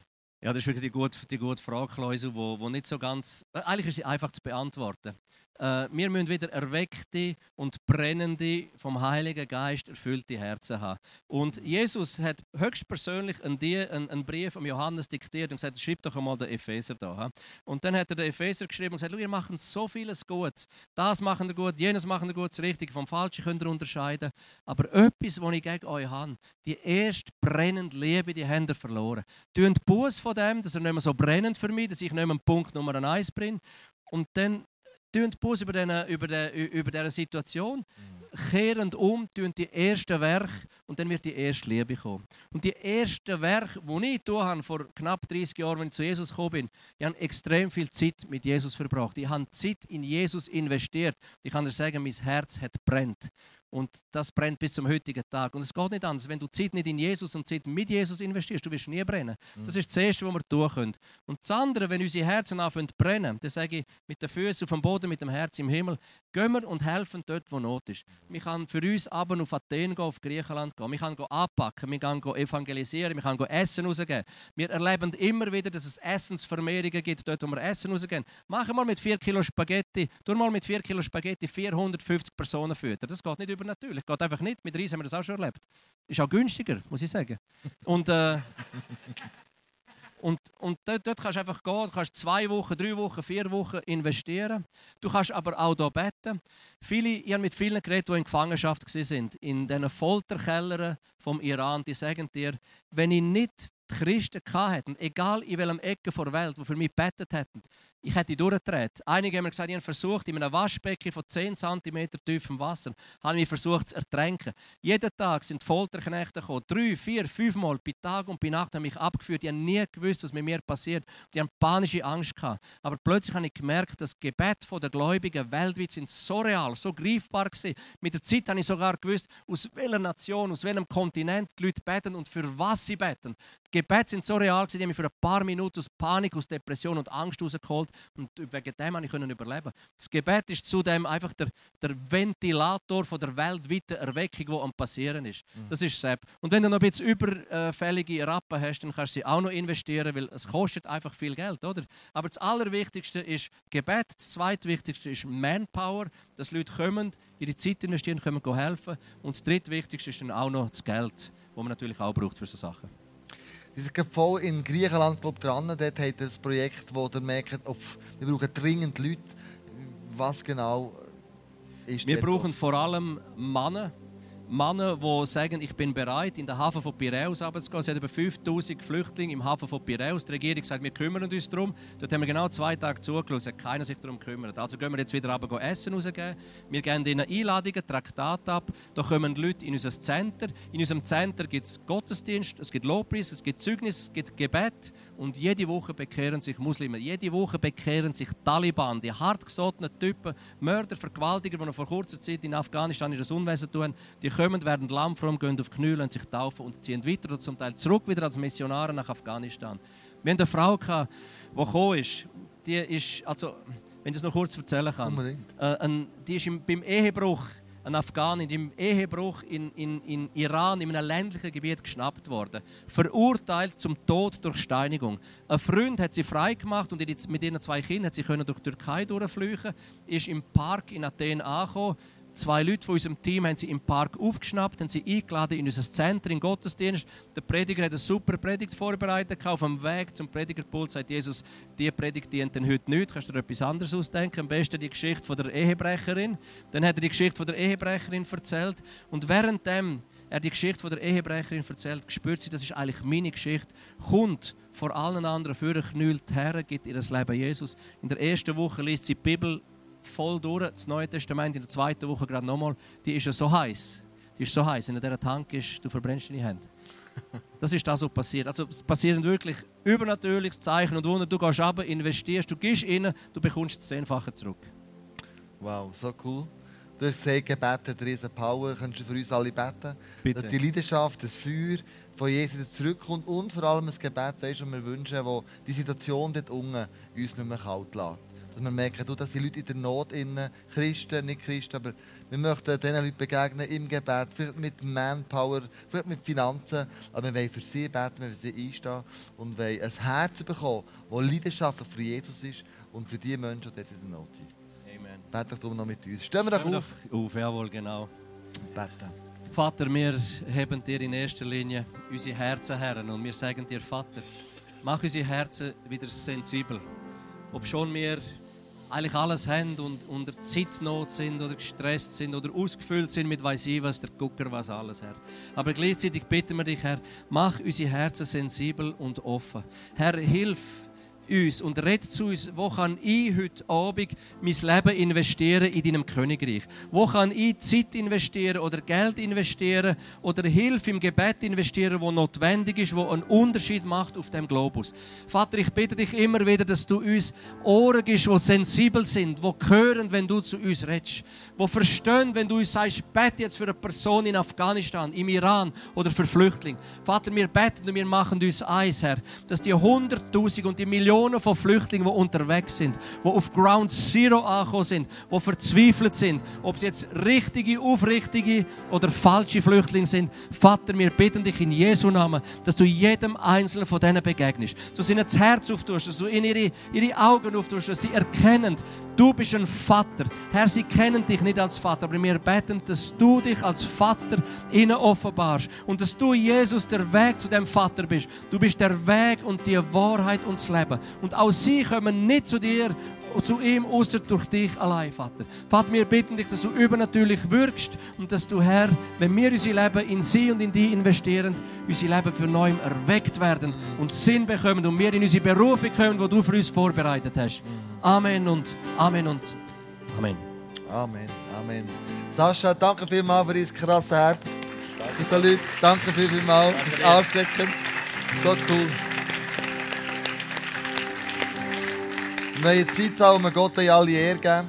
Ja, das ist wirklich die gute, die gute Frage, Klausel, wo, wo nicht so ganz... Äh, eigentlich ist sie einfach zu beantworten. Äh, wir müssen wieder erweckte und brennende, vom Heiligen Geist erfüllte Herzen haben. Und Jesus hat höchstpersönlich einen, einen Brief an Johannes diktiert und gesagt, schreib doch einmal den Epheser da. Und dann hat er den Epheser geschrieben und gesagt, ihr macht so vieles gut. Das machen ihr gut, jenes machen ihr gut, das Richtige vom Falschen könnt ihr unterscheiden. Aber etwas, was ich gegen euch habe, die erste brennende Liebe, die habt ihr verloren. Tönt Buß von dem, dass er nicht mehr so brennend für mich, dass ich nicht mehr Punkt Nummer eins bringe. Und dann tun Pause über diese über den, über diese Situation, kehren um, tun die ersten Werke und dann wird die erste Liebe kommen. Und die ersten Werke, die ich habe, vor knapp 30 Jahren, als ich zu Jesus gekommen bin, ich habe extrem viel Zeit mit Jesus verbracht. Ich habe Zeit in Jesus investiert. Ich kann dir sagen, mein Herz hat brennt. Und das brennt bis zum heutigen Tag. Und es geht nicht anders. Wenn du Zeit nicht in Jesus und Zeit mit Jesus investierst, du wirst nie brennen. Das ist das Erste, was wir tun können. Und das andere, wenn unsere Herzen anfangen zu brennen, dann sage ich, mit den Füßen auf dem Boden, mit dem Herz im Himmel, gehen wir und helfen dort, wo Not ist. Wir können für uns aber auf Athen gehen, auf Griechenland gehen. Wir können anpacken, wir können evangelisieren, wir können Essen rausgeben. Wir erleben immer wieder, dass es Essensvermehrungen gibt, dort, wo wir Essen rausgeben. Machen wir mit 4 Kilo Spaghetti, tu mal mit 4 Kilo Spaghetti 450 Personen füttern. Das geht nicht übernatürlich. Geht einfach nicht. Mit Reis haben wir das auch schon erlebt. Ist auch günstiger, muss ich sagen. Und, äh, und, und dort, dort kannst du einfach gehen, du kannst zwei Wochen, drei Wochen, vier Wochen investieren. Du kannst aber auch hier beten. Viele, ich habe mit vielen geredet, die in Gefangenschaft waren, in diesen Folterkellern vom Iran, die sagen dir, wenn ich nicht die Christen hatten, egal in welchem Ecke der Welt, die für mich gebetet hätten, ich hätte durchgedreht. Einige haben mir gesagt, ich habe versucht, in einem Waschbecken von 10 cm tiefem Wasser, habe ich versucht zu ertränken. Jeden Tag sind Folterknechte gekommen, drei, vier, fünf Mal, bei Tag und bei Nacht haben mich abgeführt. Die haben nie gewusst, was mit mir passiert. Die haben panische Angst gehabt. Aber plötzlich habe ich gemerkt, das Gebet der Gläubigen weltweit sind so real, so greifbar gewesen. Mit der Zeit habe ich sogar gewusst, aus welcher Nation, aus welchem Kontinent die Leute beten und für was sie beten. Die Gebete sind so real gewesen, die haben mich für ein paar Minuten aus Panik, aus Depression und Angst rausgeholt und wegen dem konnte ich überleben. Das Gebet ist zudem einfach der, der Ventilator von der weltweiten Erweckung, die am passieren ist. Mhm. Das ist Sepp. Und wenn du noch ein bisschen überfällige Rappen hast, dann kannst du sie auch noch investieren, weil es kostet einfach viel Geld, oder? Aber das Allerwichtigste ist Gebet. Das Zweitwichtigste ist Manpower, dass Leute kommen, ihre Zeit investieren, können helfen. Und das Drittwichtigste ist dann auch noch das Geld, das man natürlich auch braucht für solche Sachen. Die sind voll in Griechenland glaub, dran. Dort hat er das Projekt, wo ihr merkt, auf, wir brauchen dringend Leute. Was genau ist Wir brauchen vor allem Männer, Männer, die sagen, ich bin bereit, in den Hafen von Piräus runterzugehen. Es hat über 5000 Flüchtlinge im Hafen von Piräus. Die Regierung sagt, wir kümmern uns darum. Dort haben wir genau zwei Tage zugeschaut, hat keiner sich darum gekümmert. Also gehen wir jetzt wieder runter Essen rausgeben. Wir geben ihnen Einladungen, Traktate ab. Da kommen Leute in unser Center. In unserem Center gibt es Gottesdienst, es gibt Lobpreis, es gibt Zeugnis, es gibt Gebet. Und jede Woche bekehren sich Muslime. Jede Woche bekehren sich Taliban, die hartgesottenen Typen, Mörder, Vergewaltiger, die noch vor kurzer Zeit in Afghanistan ihr Unwesen tun. Die kommen, werden lammfromm, gehen auf die Knie, lassen sich taufen und ziehen weiter oder zum Teil zurück wieder als Missionare nach Afghanistan. Wir hatten eine Frau, gehabt, die gekommen ist. Die ist, also, wenn ich es noch kurz erzählen kann, äh, die ist im, beim Ehebruch ein Afghanin im Ehebruch in, in, in Iran, in einem ländlichen Gebiet, geschnappt worden. Verurteilt zum Tod durch Steinigung. Ein Freund hat sie freigemacht und mit ihren zwei Kindern hat sie können durch die Türkei durchflüchten, ist im Park in Athen angekommen Zwei Leute von unserem Team haben sie im Park aufgeschnappt, haben sie eingeladen in unser Zentrum, in Gottesdienst. Der Prediger hat eine super Predigt vorbereitet. Auf dem Weg zum Predigerpult sagt Jesus, diese Predigt dient denn heute nicht. Kannst du dir etwas anderes ausdenken? Am besten die Geschichte von der Ehebrecherin. Dann hat er die Geschichte von der Ehebrecherin erzählt. Und währenddem er die Geschichte von der Ehebrecherin erzählt, spürt sie, das ist eigentlich meine Geschichte, kommt vor allen anderen für knüllt her, gibt ihr das Leben Jesus. In der ersten Woche liest sie die Bibel voll durch, das Neue Testament in der zweiten Woche gerade nochmal, die ist ja so heiß. Die ist so heiß, wenn der Tank ist, du verbrennst deine Hände. Das ist das, was passiert. Also es passieren wirklich übernatürliches Zeichen und Wunder. Du gehst runter, investierst, du gehst rein, du bekommst das Zehnfache zurück. Wow, so cool. Du hast gesagt, Gebet hat riesen Power. Könntest du für uns alle beten? Bitte. Dass die Leidenschaft, das Feuer von Jesus zurückkommt und vor allem das Gebet, weißt, das wir wünschen, wo die Situation dort unten uns nicht mehr kalt lässt dass wir merken, du, dass die Leute in der Not, innen, Christen, nicht Christen, aber wir möchten diesen Leuten begegnen im Gebet, vielleicht mit Manpower, vielleicht mit Finanzen, aber wir wollen für sie beten, wir wollen für sie einstehen und wollen ein Herz bekommen, das leidenschaftlich für Jesus ist und für die Menschen, die dort in der Not sind. Amen. Bete doch noch mit uns. Stellen wir doch auf. auf. Jawohl, genau. Beten. Vater, wir heben dir in erster Linie unsere Herzen her und wir sagen dir, Vater, mach unsere Herzen wieder sensibel. Ob schon wir eigentlich alles haben und unter Zeitnot sind oder gestresst sind oder ausgefüllt sind mit weiß ich was, der Gucker was alles, Herr. Aber gleichzeitig bitten wir dich, Herr, mach unsere Herzen sensibel und offen. Herr, hilf uns und red zu uns, wo kann ich heute Abend mein Leben investieren in deinem Königreich? Wo kann ich Zeit investieren oder Geld investieren oder Hilfe im Gebet investieren, wo notwendig ist, wo einen Unterschied macht auf dem Globus? Vater, ich bitte dich immer wieder, dass du uns Ohren gibst, die sensibel sind, die hören, wenn du zu uns redest, die verstehen, wenn du uns sagst, bete jetzt für eine Person in Afghanistan, im Iran oder für Flüchtlinge. Vater, wir beten und wir machen uns eins, Herr, dass die Hunderttausend und die Millionen Millionen von Flüchtlingen, die unterwegs sind, die auf Ground Zero angekommen sind, die verzweifelt sind, ob sie jetzt richtige, aufrichtige oder falsche Flüchtlinge sind. Vater, wir bitten dich in Jesu Namen, dass du jedem Einzelnen von denen begegnest, dass du ihnen das Herz auftust, dass du ihnen ihre, ihre Augen auftust, dass sie erkennen, du bist ein Vater. Herr, sie kennen dich nicht als Vater, aber wir beten, dass du dich als Vater ihnen offenbarst und dass du, Jesus, der Weg zu dem Vater bist. Du bist der Weg und die Wahrheit und das Leben. Und auch sie kommen nicht zu dir und zu ihm, außer durch dich allein, Vater. Vater, wir bitten dich, dass du übernatürlich wirkst und dass du, Herr, wenn wir unser Leben in sie und in die investieren, unser Leben für neu erweckt werden und Sinn bekommen und wir in unsere Berufe kommen, die du für uns vorbereitet hast. Amen und Amen und Amen. Amen, Amen. Sascha, danke vielmals für dein krasses Herz. Danke. Leute, danke vielmals. Das ist ansteckend. So cool. Wir haben Zeit haben, wo wir Gott alle Ehre geben.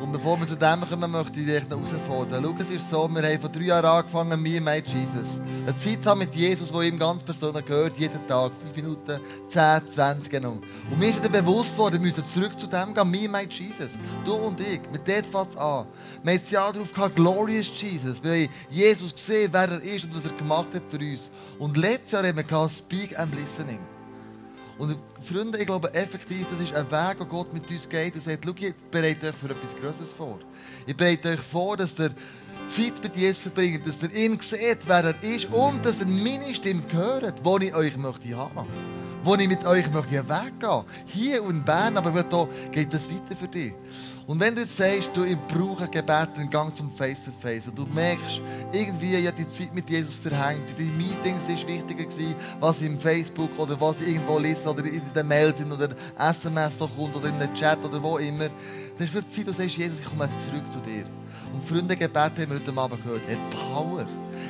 Und bevor wir zu dem kommen, möchte ich dich noch herausfordern. Schau, es ist so, wir haben vor drei Jahren angefangen, Me and My Jesus. Eine Zeit mit Jesus, wo ihm ganz persönlich gehört, jeden Tag, 5 Minuten, 10, 20 genau. Und mir ist dann bewusst worden, wir müssen zurück zu dem gehen, Me and My Jesus. Du und ich, mit dem fängt an. Wir haben das Jahr darauf gehabt, Glorious Jesus. Wir haben Jesus gesehen, wer er ist und was er gemacht hat für uns. Und letztes Jahr haben wir gehabt, Speak and Listening. Und Freunde, ich glaube effektiv, das ist ein Weg, wo Gott mit uns geht und sagt, schau, ich bereite euch für etwas Größeres vor. Ich bereite euch vor, dass ihr Zeit mit Jesus verbringt, dass ihr ihn seht, wer er ist und dass ihr meine Stimme hört, die ich euch möchte haben. wo ich mit euch möchte weggehen Hier und in Bern, aber da geht das weiter für dich. Und wenn du jetzt sagst, du, ich brauche Gebet, einen Gang zum Face-to-Face, -face, und du merkst, irgendwie, ja, die Zeit mit Jesus verhängt, die Meetings ist wichtiger gewesen, was ich im Facebook oder was ich irgendwo lese oder in den Mails oder SMS so kommt oder in einem Chat oder wo immer, dann ist es Zeit, du sagst, Jesus, ich komme zurück zu dir. Und Freunde, Gebet haben wir heute Abend gehört, hat Power.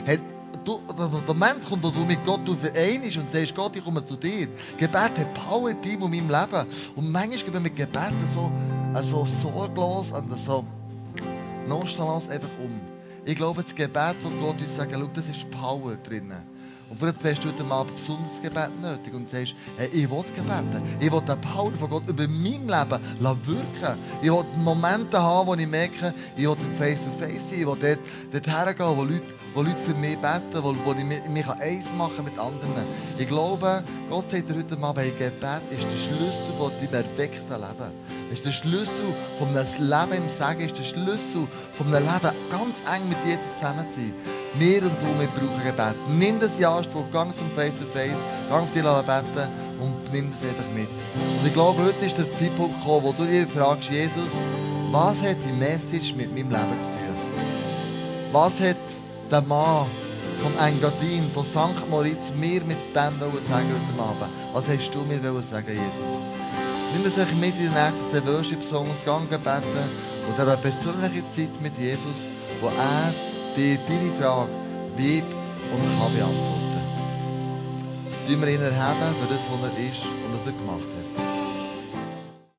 Hat du, der Moment kommt, wo du mit Gott vereinst und sagst, Gott, ich komme zu dir. Gebet hat Power in deinem und meinem Leben. Und manchmal gehen wir mit Gebeten so, so sorglos und so nonchalant einfach um. Ich glaube, das Gebet von Gott uns sagt, schau, das ist Power drinnen. Und vielleicht hast du heute mal ein besonderes Gebet nötig und sagst, hey, ich will gebeten. Ich will den Power von Gott über mein Leben wirken Ich will Momente haben, wo ich merke, ich will Face-to-Face sein. Ich will dort, dort hergehen, wo Leute, wo Leute für mich beten, wo, wo ich mich, eins machen mit anderen. Ich glaube, Gott sagt dir heute mal, bei Gebet ist der Schlüssel von deinem erweckten Leben. Ist der Schlüssel von einem Leben im Sagen, ist der Schlüssel von einem Leben ganz eng mit Jesus zusammen zu sein. Wir und du, wir brauchen Gebet. Nimm das in Anspruch, geh zum Face-to-Face, -face, geh auf dich beten und nimm das einfach mit. Und ich glaube, heute ist der Zeitpunkt gekommen, wo du dir fragst, Jesus, was hat die Message mit meinem Leben zu tun? Was hat der Mann vom Engadin, von St. Moritz, mir mit dem sagen heute Abend? Was hast du mir sagen, Jesus? Nimm es euch mit in den nächsten Worship-Songs, gehen beten und eine persönliche Zeit mit Jesus, wo er dir deine Frage wird und kann beantworten. Tun wir ihn erheben für das, was er ist